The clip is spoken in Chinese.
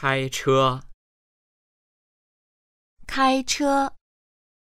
开车。开车。